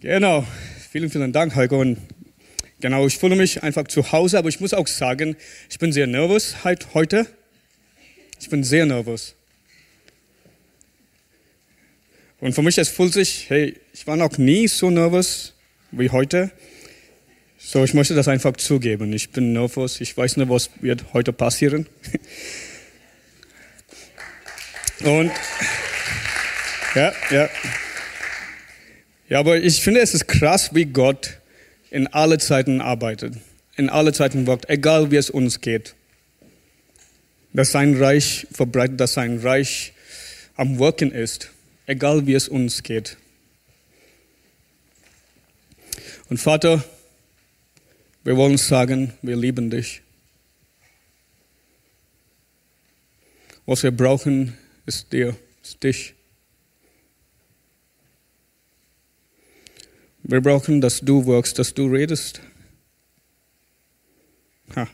Genau, vielen, vielen Dank, Heiko. Und genau, ich fühle mich einfach zu Hause, aber ich muss auch sagen, ich bin sehr nervös heute. Ich bin sehr nervös. Und für mich, es fühlt sich, hey, ich war noch nie so nervös wie heute. So, ich möchte das einfach zugeben. Ich bin nervös. Ich weiß nicht, was wird heute passieren. Und, ja, ja. Ja, aber ich finde, es ist krass, wie Gott in alle Zeiten arbeitet, in alle Zeiten wirkt, egal wie es uns geht. Dass sein Reich verbreitet, dass sein Reich am Wirken ist, egal wie es uns geht. Und Vater, wir wollen sagen, wir lieben dich. Was wir brauchen, ist dir, ist dich. Wir brauchen, dass du wirkst, dass du redest. Ha.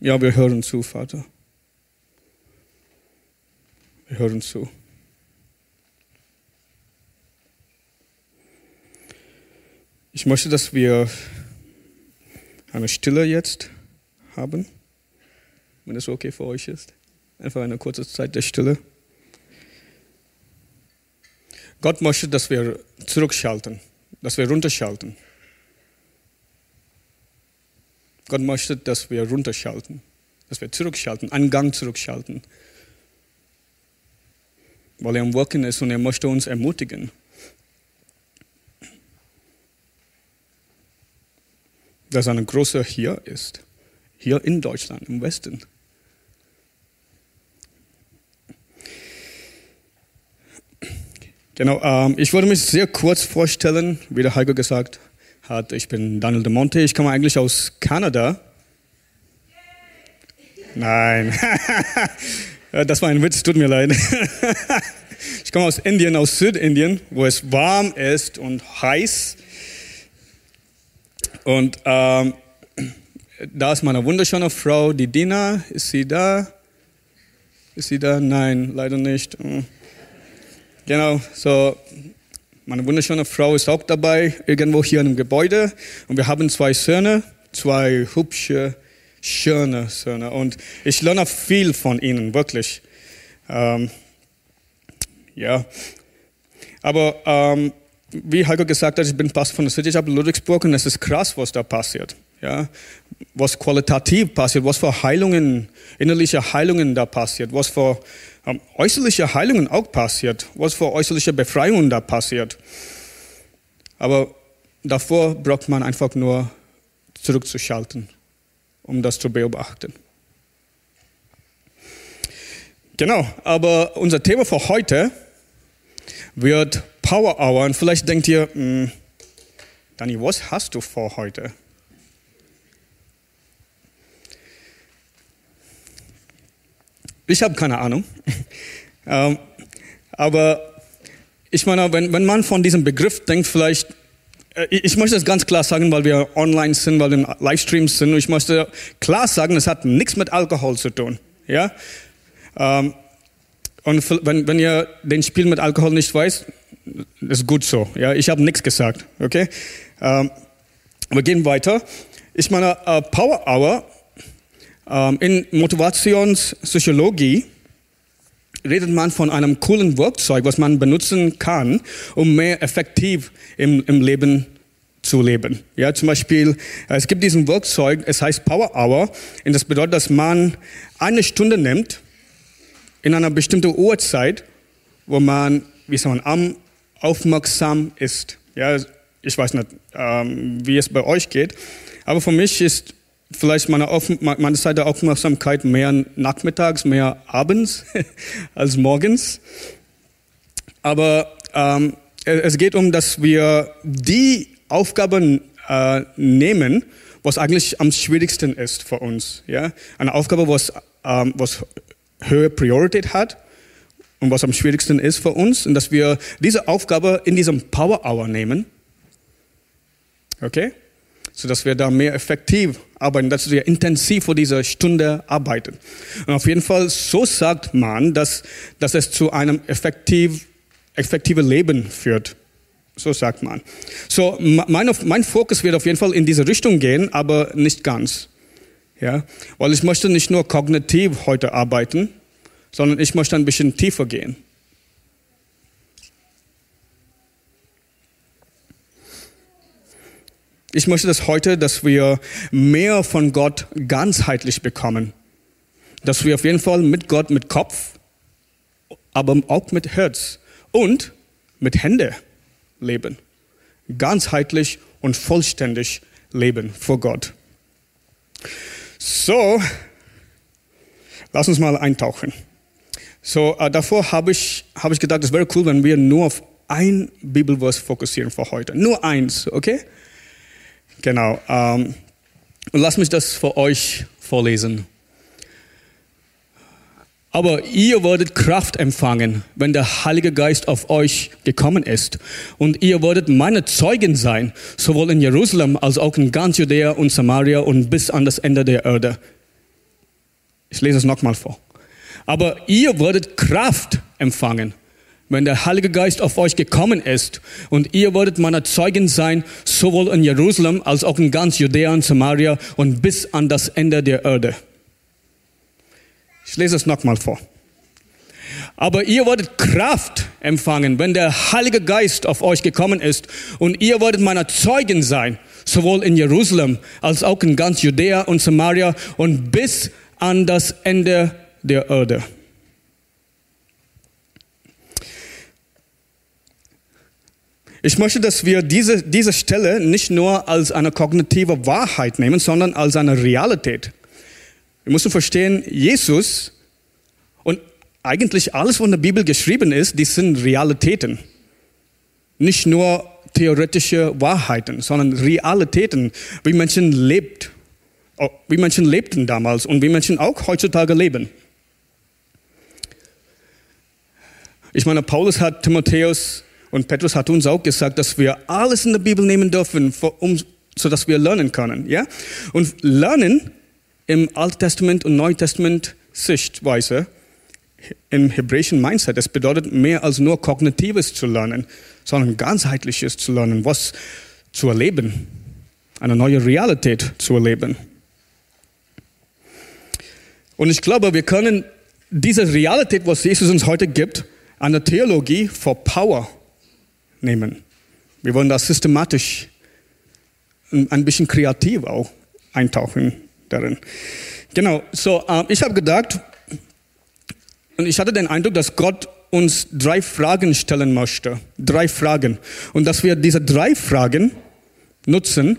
Ja, wir hören zu, Vater. Wir hören zu. Ich möchte, dass wir eine Stille jetzt haben, wenn es okay für euch ist. Einfach eine kurze Zeit der Stille. Gott möchte, dass wir zurückschalten, dass wir runterschalten. Gott möchte, dass wir runterschalten, dass wir zurückschalten, einen Gang zurückschalten. Weil er am Wirken ist und er möchte uns ermutigen. Dass eine große hier ist, hier in Deutschland, im Westen. Genau, ähm, ich würde mich sehr kurz vorstellen, wie der Heiko gesagt hat. Ich bin Daniel de Monte, ich komme eigentlich aus Kanada. Nein, das war ein Witz, tut mir leid. ich komme aus Indien, aus Südindien, wo es warm ist und heiß. Und ähm, da ist meine wunderschöne Frau, die Dina. Ist sie da? Ist sie da? Nein, leider nicht. Genau, so meine wunderschöne Frau ist auch dabei, irgendwo hier im Gebäude. Und wir haben zwei Söhne, zwei hübsche, schöne Söhne. Und ich lerne viel von ihnen, wirklich. Ähm, ja. Aber ähm, wie Heiko gesagt hat, ich bin Pastor von der City Chapel Ludwigsburg und es ist krass, was da passiert. Ja, was qualitativ passiert, was für Heilungen, innerliche Heilungen da passiert, was für ähm, äußerliche Heilungen auch passiert, was für äußerliche Befreiungen da passiert. Aber davor braucht man einfach nur zurückzuschalten, um das zu beobachten. Genau, aber unser Thema für heute wird Power Hour. Und vielleicht denkt ihr, hm, Dani, was hast du vor heute? Ich habe keine Ahnung. ähm, aber ich meine, wenn, wenn man von diesem Begriff denkt, vielleicht, äh, ich möchte das ganz klar sagen, weil wir online sind, weil wir im Livestreams sind. Ich möchte klar sagen, es hat nichts mit Alkohol zu tun. Ja? Ähm, und wenn, wenn ihr den Spiel mit Alkohol nicht weiß, ist gut so. Ja? Ich habe nichts gesagt. Okay? Ähm, wir gehen weiter. Ich meine, uh, Power Hour in Motivationspsychologie redet man von einem coolen Werkzeug, was man benutzen kann, um mehr effektiv im, im Leben zu leben. Ja, zum Beispiel, es gibt diesen Werkzeug, es heißt Power Hour, und das bedeutet, dass man eine Stunde nimmt in einer bestimmten Uhrzeit, wo man, wie soll man, aufmerksam ist. Ja, ich weiß nicht, ähm, wie es bei euch geht, aber für mich ist vielleicht meine, meine Zeit der Aufmerksamkeit mehr nachmittags, mehr abends als morgens. Aber ähm, es geht um, dass wir die Aufgaben äh, nehmen, was eigentlich am schwierigsten ist für uns. Ja? Eine Aufgabe, was, ähm, was höhere Priorität hat und was am schwierigsten ist für uns. Und dass wir diese Aufgabe in diesem Power Hour nehmen. Okay? Sodass wir da mehr effektiv arbeiten, dass wir intensiv vor dieser Stunde arbeiten. Und auf jeden Fall, so sagt man, dass, dass es zu einem effektiv, effektiven Leben führt. So sagt man. So, mein, mein Fokus wird auf jeden Fall in diese Richtung gehen, aber nicht ganz. Ja, weil ich möchte nicht nur kognitiv heute arbeiten, sondern ich möchte ein bisschen tiefer gehen. Ich möchte das heute, dass wir mehr von Gott ganzheitlich bekommen. Dass wir auf jeden Fall mit Gott mit Kopf, aber auch mit Herz und mit Hände leben. Ganzheitlich und vollständig leben vor Gott. So, lass uns mal eintauchen. So, äh, davor habe ich, hab ich gedacht, es wäre cool, wenn wir nur auf ein Bibelvers fokussieren für heute. Nur eins, okay? Genau. Ähm, und lass mich das für euch vorlesen. Aber ihr werdet Kraft empfangen, wenn der Heilige Geist auf euch gekommen ist. Und ihr werdet meine Zeugen sein, sowohl in Jerusalem als auch in ganz Judäa und Samaria und bis an das Ende der Erde. Ich lese es nochmal vor. Aber ihr werdet Kraft empfangen, wenn der Heilige Geist auf euch gekommen ist. Und ihr werdet meine Zeugen sein, sowohl in Jerusalem als auch in ganz Judäa und Samaria und bis an das Ende der Erde. Ich lese es nochmal vor. Aber ihr werdet Kraft empfangen, wenn der Heilige Geist auf euch gekommen ist. Und ihr werdet meine Zeugen sein, sowohl in Jerusalem als auch in ganz Judäa und Samaria und bis an das Ende der Erde. Ich möchte, dass wir diese, diese Stelle nicht nur als eine kognitive Wahrheit nehmen, sondern als eine Realität. Wir müssen verstehen, Jesus und eigentlich alles, was in der Bibel geschrieben ist, die sind Realitäten. Nicht nur theoretische Wahrheiten, sondern Realitäten, wie Menschen lebt, oh, wie Menschen lebten damals und wie Menschen auch heutzutage leben. Ich meine, Paulus hat Timotheus und Petrus hat uns auch gesagt, dass wir alles in der Bibel nehmen dürfen, um, sodass wir lernen können. Ja? Und lernen im Alten Testament und Neuen Testament Sichtweise, im hebräischen Mindset, es bedeutet mehr als nur Kognitives zu lernen, sondern ganzheitliches zu lernen, was zu erleben, eine neue Realität zu erleben. Und ich glaube, wir können diese Realität, was Jesus uns heute gibt, eine Theologie for Power nehmen. Wir wollen da systematisch ein bisschen kreativ auch eintauchen darin. Genau, so, äh, ich habe gedacht, und ich hatte den Eindruck, dass Gott uns drei Fragen stellen möchte. Drei Fragen. Und dass wir diese drei Fragen nutzen,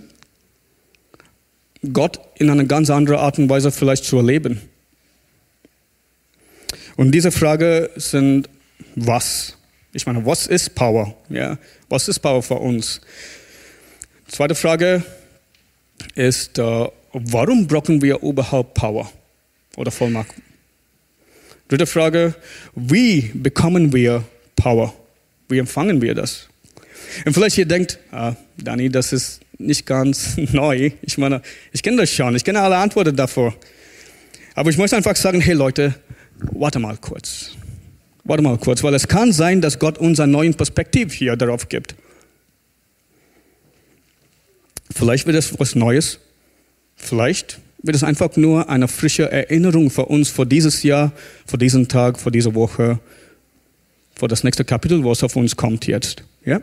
Gott in eine ganz andere Art und Weise vielleicht zu erleben. Und diese Frage sind, was? Ich meine, was ist Power? Ja, was ist Power für uns? Zweite Frage ist, äh, warum brauchen wir überhaupt Power oder Vollmacht? Dritte Frage, wie bekommen wir Power? Wie empfangen wir das? Und vielleicht ihr denkt, ah, Dani, das ist nicht ganz neu. Ich meine, ich kenne das schon, ich kenne alle Antworten davor. Aber ich möchte einfach sagen, hey Leute, warte mal kurz. Warte mal kurz, weil es kann sein, dass Gott uns einen neuen Perspektiv hier darauf gibt. Vielleicht wird es was Neues, Vielleicht wird es einfach nur eine frische Erinnerung für uns für dieses Jahr, für diesen Tag, für diese Woche, für das nächste Kapitel, was auf uns kommt jetzt. Ja?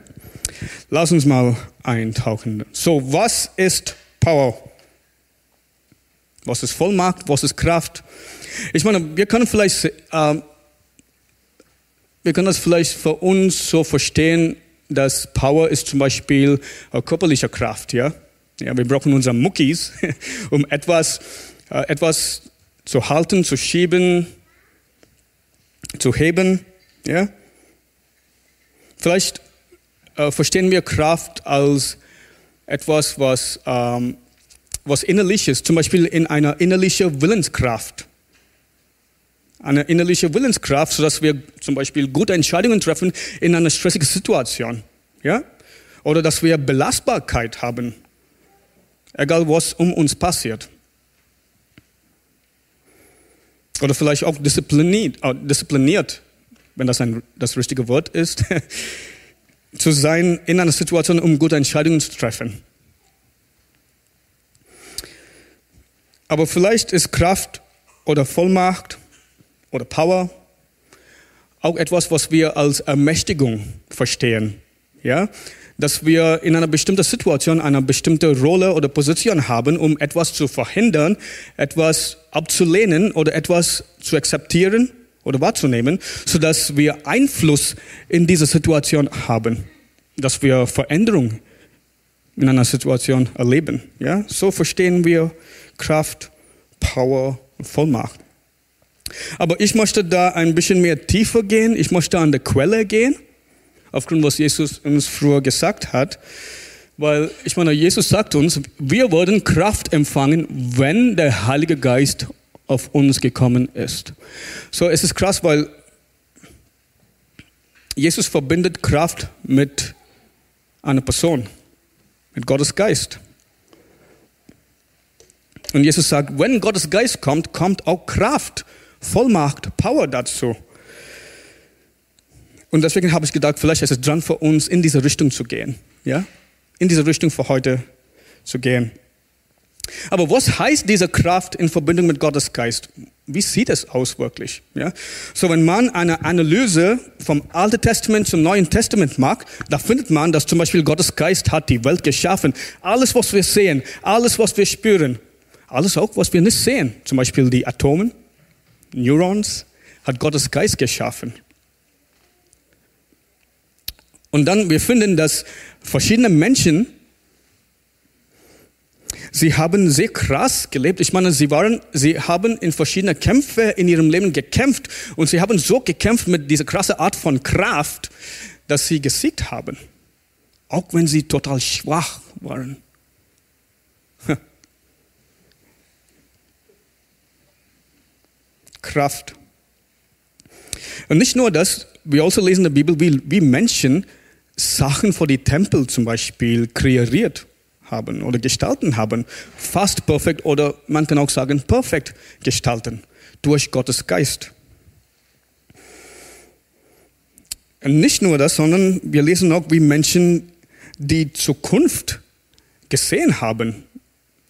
Lass uns mal eintauchen. So, was ist Power? Was ist Vollmacht? Was ist Kraft? Ich meine, wir können vielleicht, äh, wir können das vielleicht für uns so verstehen, dass Power ist zum Beispiel körperliche Kraft, ja. Ja, wir brauchen unsere Muckis, um etwas, äh, etwas zu halten, zu schieben, zu heben. Ja? Vielleicht äh, verstehen wir Kraft als etwas, was, ähm, was innerlich ist, zum Beispiel in einer innerlichen Willenskraft. Eine innerliche Willenskraft, sodass wir zum Beispiel gute Entscheidungen treffen in einer stressigen Situation. Ja? Oder dass wir Belastbarkeit haben egal was um uns passiert. Oder vielleicht auch diszipliniert, äh, diszipliniert wenn das ein, das richtige Wort ist, zu sein in einer Situation, um gute Entscheidungen zu treffen. Aber vielleicht ist Kraft oder Vollmacht oder Power auch etwas, was wir als Ermächtigung verstehen. Ja? Dass wir in einer bestimmten Situation eine bestimmte Rolle oder Position haben, um etwas zu verhindern, etwas abzulehnen oder etwas zu akzeptieren oder wahrzunehmen, sodass wir Einfluss in diese Situation haben, dass wir Veränderung in einer Situation erleben. Ja? So verstehen wir Kraft, Power und Vollmacht. Aber ich möchte da ein bisschen mehr tiefer gehen. Ich möchte an der Quelle gehen, aufgrund was Jesus uns früher gesagt hat. Weil ich meine, Jesus sagt uns, wir wollen Kraft empfangen, wenn der Heilige Geist auf uns gekommen ist. So, es ist krass, weil Jesus verbindet Kraft mit einer Person, mit Gottes Geist. Und Jesus sagt, wenn Gottes Geist kommt, kommt auch Kraft, Vollmacht, Power dazu. Und deswegen habe ich gedacht, vielleicht ist es dran für uns, in diese Richtung zu gehen. Ja? In diese Richtung für heute zu gehen. Aber was heißt diese Kraft in Verbindung mit Gottes Geist? Wie sieht es aus wirklich? Ja? So, wenn man eine Analyse vom Alten Testament zum Neuen Testament macht, da findet man, dass zum Beispiel Gottes Geist hat die Welt geschaffen. Alles, was wir sehen, alles, was wir spüren, alles auch, was wir nicht sehen, zum Beispiel die Atomen, Neurons, hat Gottes Geist geschaffen. Und dann, wir finden, dass verschiedene Menschen, sie haben sehr krass gelebt. Ich meine, sie waren, sie haben in verschiedenen Kämpfen in ihrem Leben gekämpft und sie haben so gekämpft mit dieser krassen Art von Kraft, dass sie gesiegt haben. Auch wenn sie total schwach waren. Kraft. Und nicht nur das, wir also lesen in der Bibel, wie, wie Menschen Sachen vor die Tempel zum Beispiel kreiert haben oder gestalten haben. Fast perfekt oder man kann auch sagen perfekt gestalten durch Gottes Geist. Und nicht nur das, sondern wir lesen auch, wie Menschen die Zukunft gesehen haben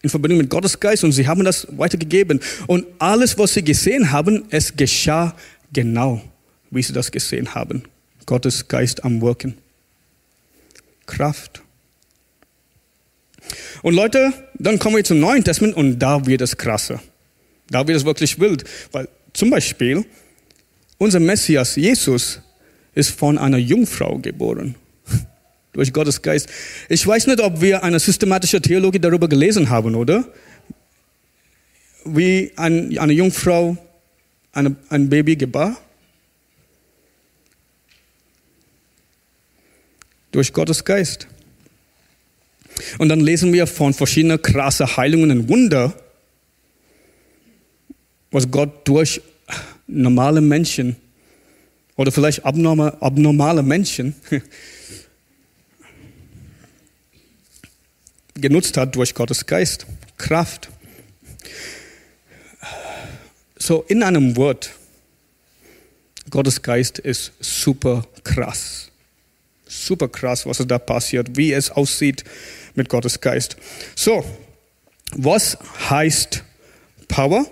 in Verbindung mit Gottes Geist und sie haben das weitergegeben. Und alles, was sie gesehen haben, es geschah genau, wie sie das gesehen haben. Gottes Geist am Wirken. Kraft. Und Leute, dann kommen wir zum Neuen Testament und da wird es krasser. Da wird es wirklich wild. Weil zum Beispiel, unser Messias Jesus ist von einer Jungfrau geboren durch Gottes Geist. Ich weiß nicht, ob wir eine systematische Theologie darüber gelesen haben, oder? Wie ein, eine Jungfrau eine, ein Baby gebar. Durch Gottes Geist. Und dann lesen wir von verschiedenen krassen Heilungen und Wunder, was Gott durch normale Menschen oder vielleicht abnormale, abnormale Menschen genutzt hat durch Gottes Geist, Kraft. So in einem Wort, Gottes Geist ist super krass. Super krass, was da passiert, wie es aussieht mit Gottes Geist. So, was heißt Power?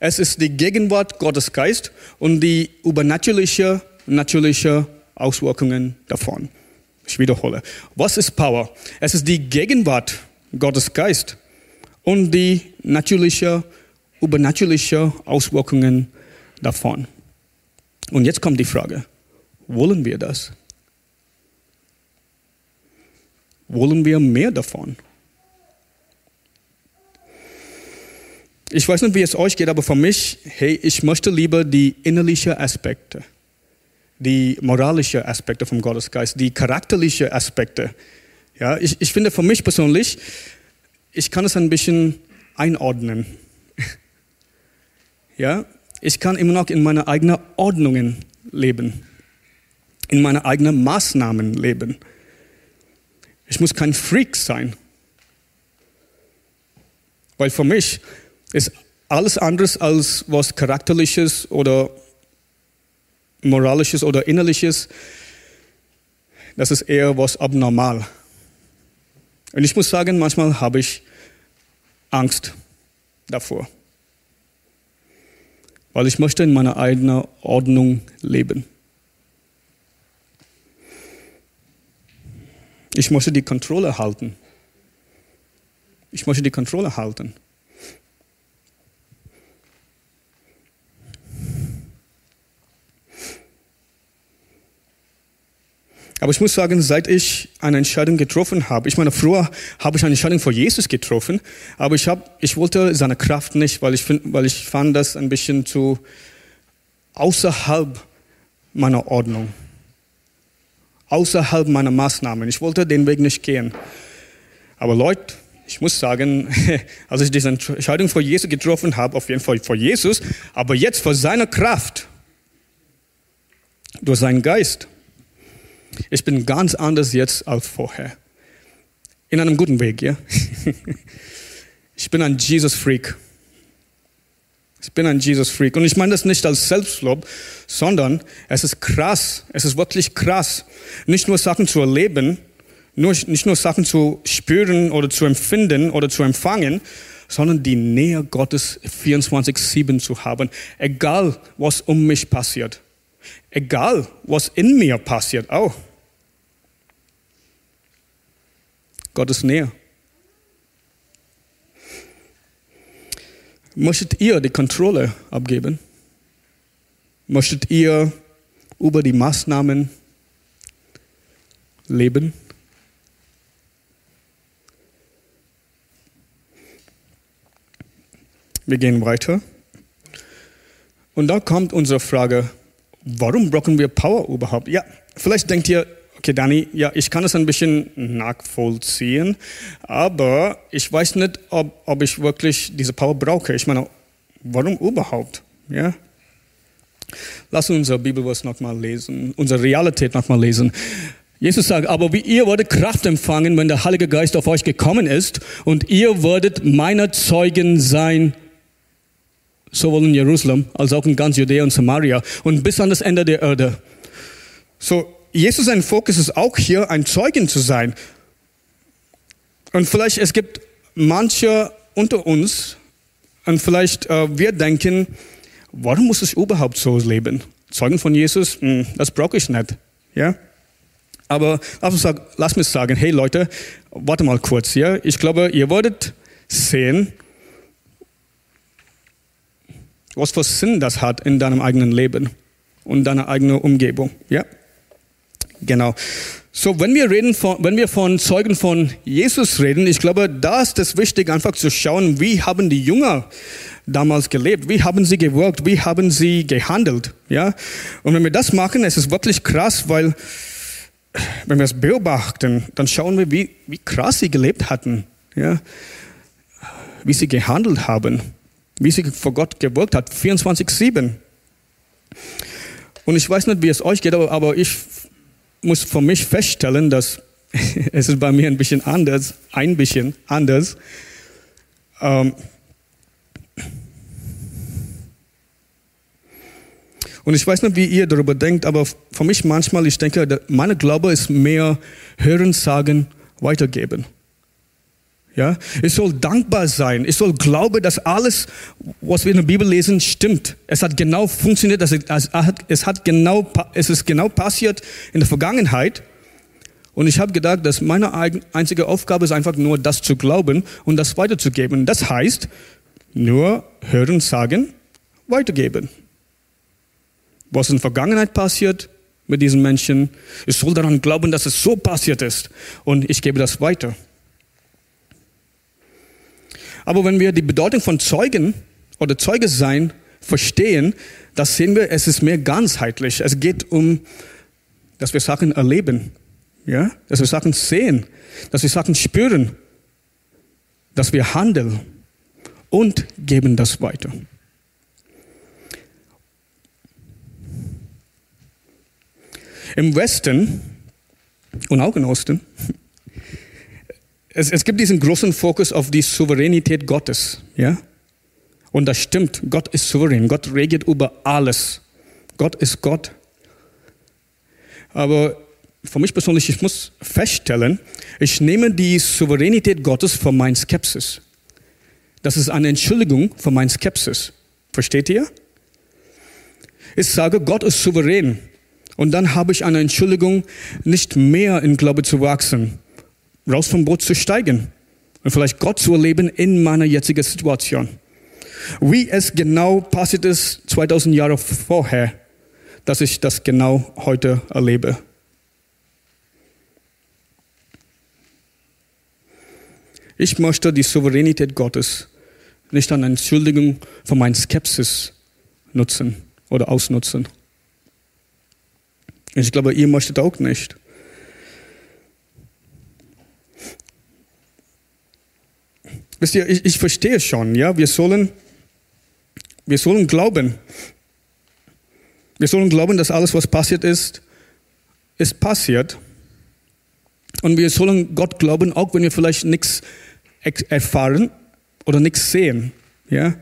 Es ist die Gegenwart Gottes Geist und die übernatürliche, natürliche Auswirkungen davon. Ich wiederhole. Was ist Power? Es ist die Gegenwart Gottes Geist und die natürliche, übernatürliche Auswirkungen davon. Und jetzt kommt die Frage, wollen wir das? Wollen wir mehr davon? Ich weiß nicht, wie es euch geht, aber für mich, hey, ich möchte lieber die innerlichen Aspekte, die moralischen Aspekte vom Gottesgeist, die charakterlichen Aspekte, ja, ich, ich finde für mich persönlich, ich kann es ein bisschen einordnen. Ja, ich kann immer noch in meiner eigenen Ordnungen leben, in meiner eigenen Maßnahmen leben. Ich muss kein Freak sein. Weil für mich ist alles anderes als was charakterliches oder moralisches oder innerliches, das ist eher was abnormal. Und ich muss sagen, manchmal habe ich Angst davor, weil ich möchte in meiner eigenen Ordnung leben. Ich möchte die Kontrolle halten. Ich möchte die Kontrolle halten. Aber ich muss sagen, seit ich eine Entscheidung getroffen habe, ich meine, früher habe ich eine Entscheidung vor Jesus getroffen, aber ich, habe, ich wollte seine Kraft nicht, weil ich, find, weil ich fand das ein bisschen zu außerhalb meiner Ordnung, außerhalb meiner Maßnahmen. Ich wollte den Weg nicht gehen. Aber Leute, ich muss sagen, als ich diese Entscheidung vor Jesus getroffen habe, auf jeden Fall vor Jesus, aber jetzt vor seiner Kraft, durch seinen Geist, ich bin ganz anders jetzt als vorher. In einem guten Weg, ja? Ich bin ein Jesus-Freak. Ich bin ein Jesus-Freak. Und ich meine das nicht als Selbstlob, sondern es ist krass. Es ist wirklich krass. Nicht nur Sachen zu erleben, nur, nicht nur Sachen zu spüren oder zu empfinden oder zu empfangen, sondern die Nähe Gottes 24-7 zu haben. Egal, was um mich passiert. Egal, was in mir passiert auch. Gottes Nähe. Möchtet ihr die Kontrolle abgeben? Möchtet ihr über die Maßnahmen leben? Wir gehen weiter. Und da kommt unsere Frage, warum brauchen wir Power überhaupt? Ja, vielleicht denkt ihr, Okay, Dani, ja, ich kann es ein bisschen nachvollziehen, aber ich weiß nicht, ob, ob ich wirklich diese Power brauche. Ich meine, warum überhaupt? Ja? Lass uns unser Bibelwort nochmal lesen, unsere Realität nochmal lesen. Jesus sagt, aber wie ihr werdet Kraft empfangen, wenn der Heilige Geist auf euch gekommen ist und ihr werdet meine Zeugen sein, sowohl in Jerusalem als auch in ganz Judäa und Samaria und bis an das Ende der Erde. So, Jesus sein Fokus ist auch hier, ein Zeugen zu sein. Und vielleicht es gibt manche unter uns und vielleicht äh, wir denken, warum muss ich überhaupt so leben? Zeugen von Jesus, hm, das brauche ich nicht. Ja? Aber lass, uns, lass mich sagen, hey Leute, warte mal kurz. Ja? Ich glaube, ihr werdet sehen, was für Sinn das hat in deinem eigenen Leben und deiner eigenen Umgebung. Ja? Genau. So, wenn wir reden von, wenn wir von Zeugen von Jesus reden, ich glaube, da ist es wichtig, einfach zu schauen, wie haben die Jünger damals gelebt? Wie haben sie gewirkt? Wie haben sie gehandelt? Ja? Und wenn wir das machen, es ist wirklich krass, weil, wenn wir es beobachten, dann schauen wir, wie, wie krass sie gelebt hatten. Ja? Wie sie gehandelt haben. Wie sie vor Gott gewirkt hat. 24-7. Und ich weiß nicht, wie es euch geht, aber ich muss für mich feststellen, dass es ist bei mir ein bisschen anders, ein bisschen anders. Ähm und ich weiß nicht, wie ihr darüber denkt, aber für mich manchmal, ich denke, meine Glaube ist mehr hören, sagen, weitergeben. Ja, ich soll dankbar sein. Ich soll glauben, dass alles, was wir in der Bibel lesen, stimmt. Es hat genau funktioniert. Es hat genau, es ist genau passiert in der Vergangenheit. Und ich habe gedacht, dass meine einzige Aufgabe ist einfach nur, das zu glauben und das weiterzugeben. Das heißt, nur hören, sagen, weitergeben. Was in der Vergangenheit passiert mit diesen Menschen, ich soll daran glauben, dass es so passiert ist. Und ich gebe das weiter. Aber wenn wir die Bedeutung von Zeugen oder Zeuge sein verstehen, das sehen wir, es ist mehr ganzheitlich. Es geht um, dass wir Sachen erleben, ja, dass wir Sachen sehen, dass wir Sachen spüren, dass wir handeln und geben das weiter. Im Westen und auch im Osten es, es gibt diesen großen Fokus auf die Souveränität Gottes, ja? Und das stimmt, Gott ist souverän, Gott regiert über alles. Gott ist Gott. Aber für mich persönlich, ich muss feststellen, ich nehme die Souveränität Gottes für mein Skepsis. Das ist eine Entschuldigung für mein Skepsis. Versteht ihr? Ich sage, Gott ist souverän. Und dann habe ich eine Entschuldigung, nicht mehr in Glaube zu wachsen, raus vom Boot zu steigen und vielleicht Gott zu erleben in meiner jetzigen Situation. Wie es genau passiert ist 2000 Jahre vorher, dass ich das genau heute erlebe. Ich möchte die Souveränität Gottes nicht an Entschuldigung für meine Skepsis nutzen oder ausnutzen. Ich glaube, ihr möchtet auch nicht. Wisst ihr, ich, ich verstehe schon, ja, wir sollen, wir sollen glauben. Wir sollen glauben, dass alles, was passiert ist, ist passiert. Und wir sollen Gott glauben, auch wenn wir vielleicht nichts erfahren oder nichts sehen. Ja,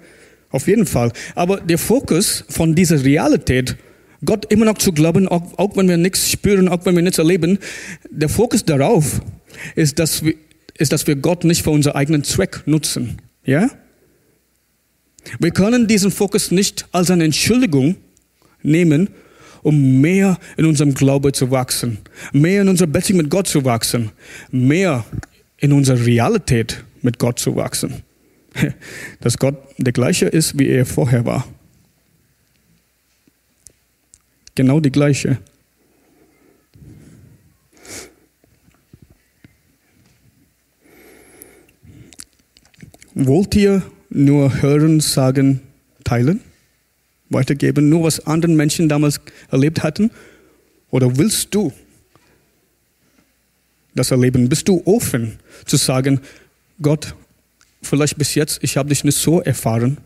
auf jeden Fall. Aber der Fokus von dieser Realität, Gott immer noch zu glauben, auch, auch wenn wir nichts spüren, auch wenn wir nichts erleben, der Fokus darauf ist, dass wir, ist, dass wir Gott nicht für unseren eigenen Zweck nutzen. Ja? Wir können diesen Fokus nicht als eine Entschuldigung nehmen, um mehr in unserem Glaube zu wachsen, mehr in unserer Beziehung mit Gott zu wachsen, mehr in unserer Realität mit Gott zu wachsen. Dass Gott der gleiche ist, wie er vorher war. Genau die gleiche. Wollt ihr nur hören, sagen, teilen, weitergeben, nur was andere Menschen damals erlebt hatten? Oder willst du das erleben? Bist du offen zu sagen, Gott, vielleicht bis jetzt, ich habe dich nicht so erfahren,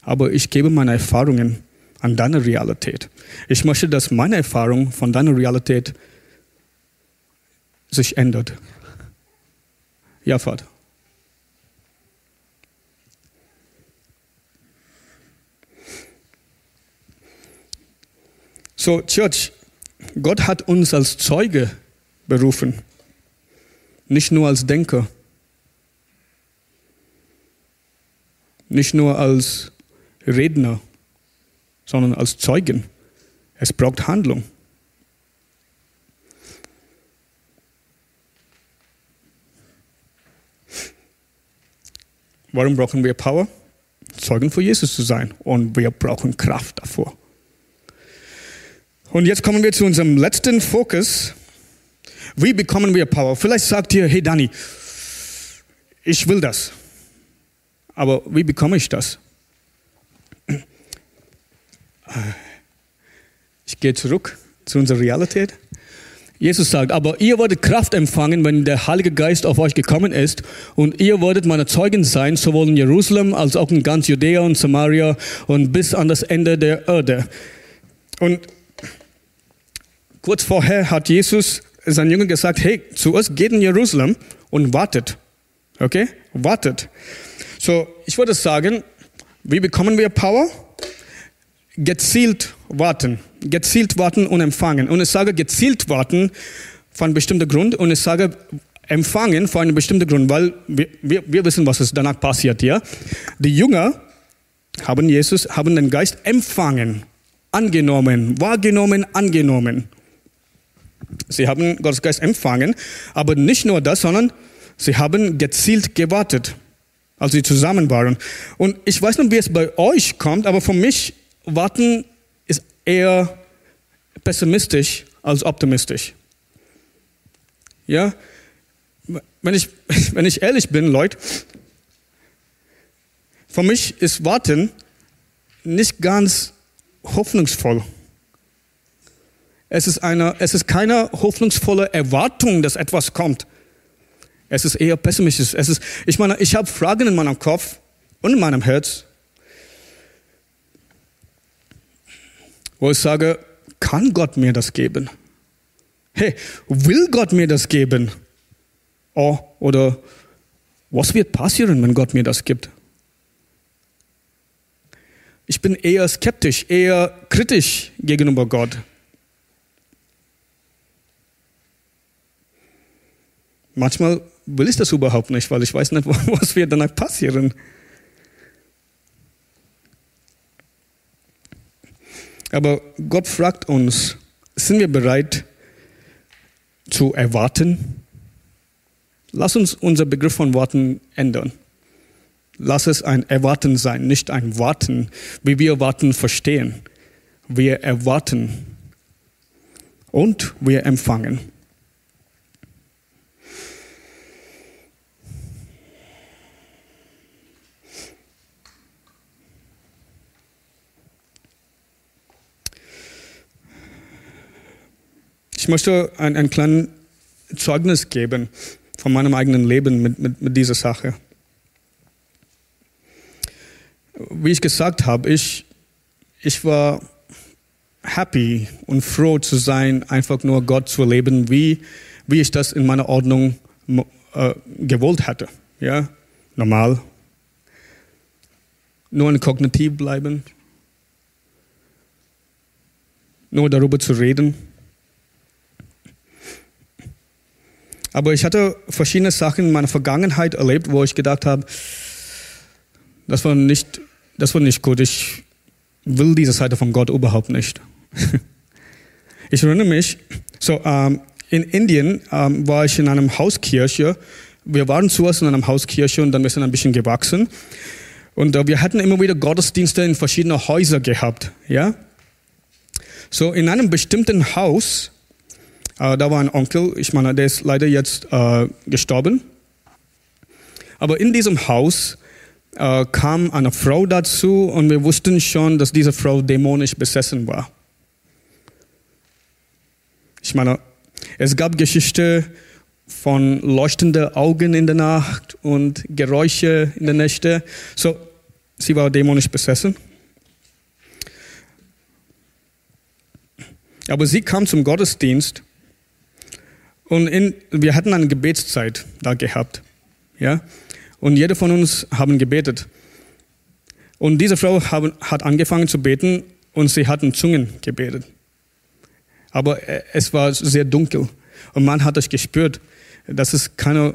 aber ich gebe meine Erfahrungen an deine Realität. Ich möchte, dass meine Erfahrung von deiner Realität sich ändert. Ja, Vater. So, Church, Gott hat uns als Zeuge berufen, nicht nur als Denker, nicht nur als Redner, sondern als Zeugen. Es braucht Handlung. Warum brauchen wir Power? Zeugen für Jesus zu sein. Und wir brauchen Kraft davor. Und jetzt kommen wir zu unserem letzten Fokus. Wie bekommen wir Power? Vielleicht sagt ihr, hey Danny, ich will das. Aber wie bekomme ich das? Ich gehe zurück zu unserer Realität. Jesus sagt, aber ihr werdet Kraft empfangen, wenn der Heilige Geist auf euch gekommen ist und ihr werdet meine Zeugen sein, sowohl in Jerusalem als auch in ganz Judäa und Samaria und bis an das Ende der Erde. Und kurz vorher hat Jesus seinen Jüngern gesagt, hey, zuerst geht in Jerusalem und wartet. Okay? Wartet. So, ich würde sagen, wie bekommen wir Power? Gezielt warten. Gezielt warten und empfangen. Und ich sage gezielt warten für einen bestimmten Grund und ich sage empfangen für einen bestimmten Grund, weil wir, wir, wir wissen, was es danach passiert, ja. Die Jünger haben Jesus, haben den Geist empfangen, angenommen, wahrgenommen, angenommen. Sie haben Gottes Geist empfangen, aber nicht nur das, sondern sie haben gezielt gewartet, als sie zusammen waren. Und ich weiß nicht, wie es bei euch kommt, aber für mich warten ist eher pessimistisch als optimistisch. Ja, wenn ich, wenn ich ehrlich bin, Leute, für mich ist Warten nicht ganz hoffnungsvoll. Es ist, eine, es ist keine hoffnungsvolle Erwartung, dass etwas kommt. Es ist eher pessimistisch. Es ist, ich meine, ich habe Fragen in meinem Kopf und in meinem Herz, wo ich sage, kann Gott mir das geben? Hey, will Gott mir das geben? oh, oder was wird passieren, wenn Gott mir das gibt? Ich bin eher skeptisch, eher kritisch gegenüber Gott. Manchmal will ich das überhaupt nicht, weil ich weiß nicht, was wird danach passieren. Aber Gott fragt uns, sind wir bereit zu erwarten? Lass uns unser Begriff von Warten ändern. Lass es ein Erwarten sein, nicht ein Warten, wie wir Warten verstehen. Wir erwarten und wir empfangen. Ich möchte ein, ein kleines Zeugnis geben von meinem eigenen Leben mit, mit, mit dieser Sache. Wie ich gesagt habe, ich, ich war happy und froh zu sein, einfach nur Gott zu erleben, wie, wie ich das in meiner Ordnung äh, gewollt hätte. Ja, normal. Nur in Kognitiv bleiben. Nur darüber zu reden Aber ich hatte verschiedene Sachen in meiner Vergangenheit erlebt, wo ich gedacht habe, das war nicht, das war nicht gut. Ich will diese Seite von Gott überhaupt nicht. ich erinnere mich, so ähm, in Indien ähm, war ich in einem Hauskirche. Wir waren zuerst in einem Hauskirche und dann wir sind ein bisschen gewachsen. Und äh, wir hatten immer wieder Gottesdienste in verschiedenen Häusern gehabt. Ja? So in einem bestimmten Haus äh, da war ein Onkel, ich meine, der ist leider jetzt äh, gestorben. Aber in diesem Haus äh, kam eine Frau dazu und wir wussten schon, dass diese Frau dämonisch besessen war. Ich meine, es gab Geschichte von leuchtenden Augen in der Nacht und Geräusche in der Nächte. So, sie war dämonisch besessen. Aber sie kam zum Gottesdienst und in, wir hatten eine Gebetszeit da gehabt. Ja? Und jeder von uns haben gebetet. Und diese Frau haben, hat angefangen zu beten und sie hat in Zungen gebetet. Aber äh, es war sehr dunkel und man hat es gespürt, dass es kein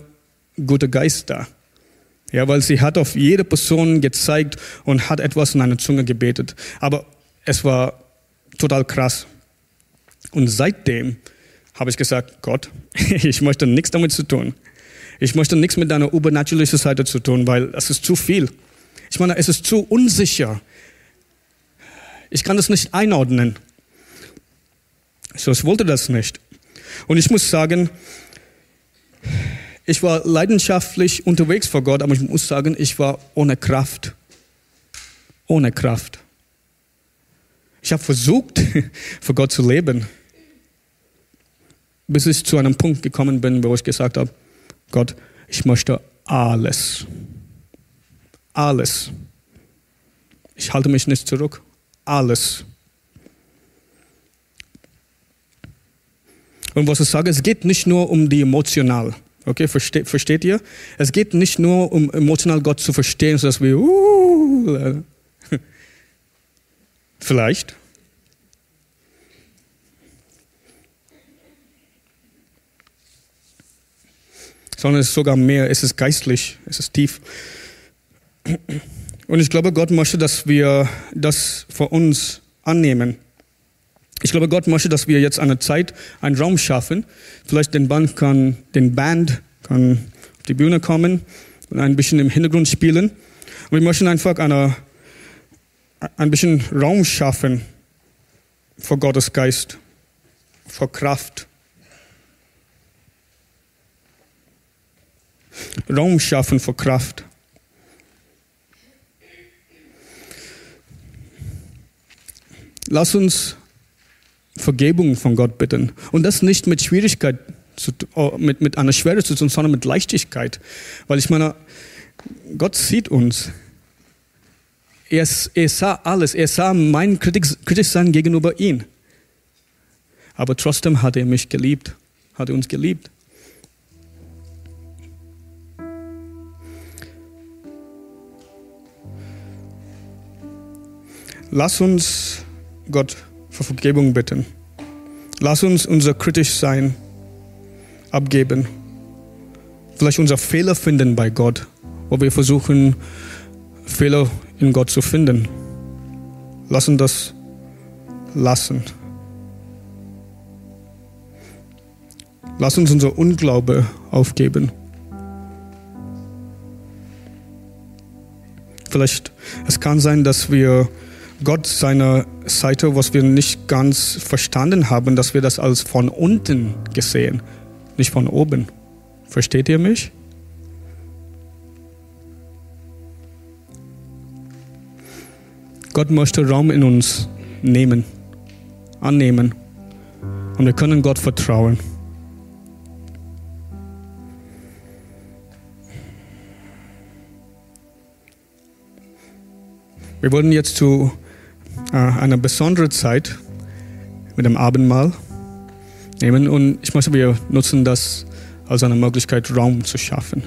guter Geist da. Ja, weil sie hat auf jede Person gezeigt und hat etwas in einer Zunge gebetet. Aber es war total krass. Und seitdem habe ich gesagt, Gott, ich möchte nichts damit zu tun. Ich möchte nichts mit deiner übernatürlichen Seite zu tun, weil es ist zu viel. Ich meine, es ist zu unsicher. Ich kann das nicht einordnen. So, ich wollte das nicht. Und ich muss sagen, ich war leidenschaftlich unterwegs vor Gott, aber ich muss sagen, ich war ohne Kraft. Ohne Kraft. Ich habe versucht, für Gott zu leben bis ich zu einem Punkt gekommen bin, wo ich gesagt habe, Gott, ich möchte alles. Alles. Ich halte mich nicht zurück. Alles. Und was ich sage, es geht nicht nur um die emotional. Okay, versteht, versteht ihr? Es geht nicht nur um emotional Gott zu verstehen, so dass wir, uh, vielleicht, sondern es ist sogar mehr, es ist geistlich, es ist tief. Und ich glaube, Gott möchte, dass wir das für uns annehmen. Ich glaube, Gott möchte, dass wir jetzt eine Zeit, einen Raum schaffen. Vielleicht den Band kann, den Band kann auf die Bühne kommen und ein bisschen im Hintergrund spielen. Und wir möchten einfach eine, ein bisschen Raum schaffen für Gottes Geist, für Kraft. Raum schaffen für Kraft. Lass uns Vergebung von Gott bitten. Und das nicht mit Schwierigkeit, zu, oh, mit, mit einer Schwere zu tun, sondern mit Leichtigkeit. Weil ich meine, Gott sieht uns. Er, er sah alles. Er sah mein Kritischsein gegenüber ihm. Aber trotzdem hat er mich geliebt, hat er uns geliebt. Lass uns Gott für Vergebung bitten. Lass uns unser kritisch sein abgeben. Vielleicht unser Fehler finden bei Gott, wo wir versuchen, Fehler in Gott zu finden. Lass uns das lassen. Lass uns unser Unglaube aufgeben. Vielleicht, es kann sein, dass wir Gott seiner Seite, was wir nicht ganz verstanden haben, dass wir das als von unten gesehen, nicht von oben. Versteht ihr mich? Gott möchte Raum in uns nehmen, annehmen. Und wir können Gott vertrauen. Wir wollen jetzt zu äh, einer besonderen Zeit mit dem Abendmahl nehmen und ich möchte wir nutzen das als eine Möglichkeit, Raum zu schaffen.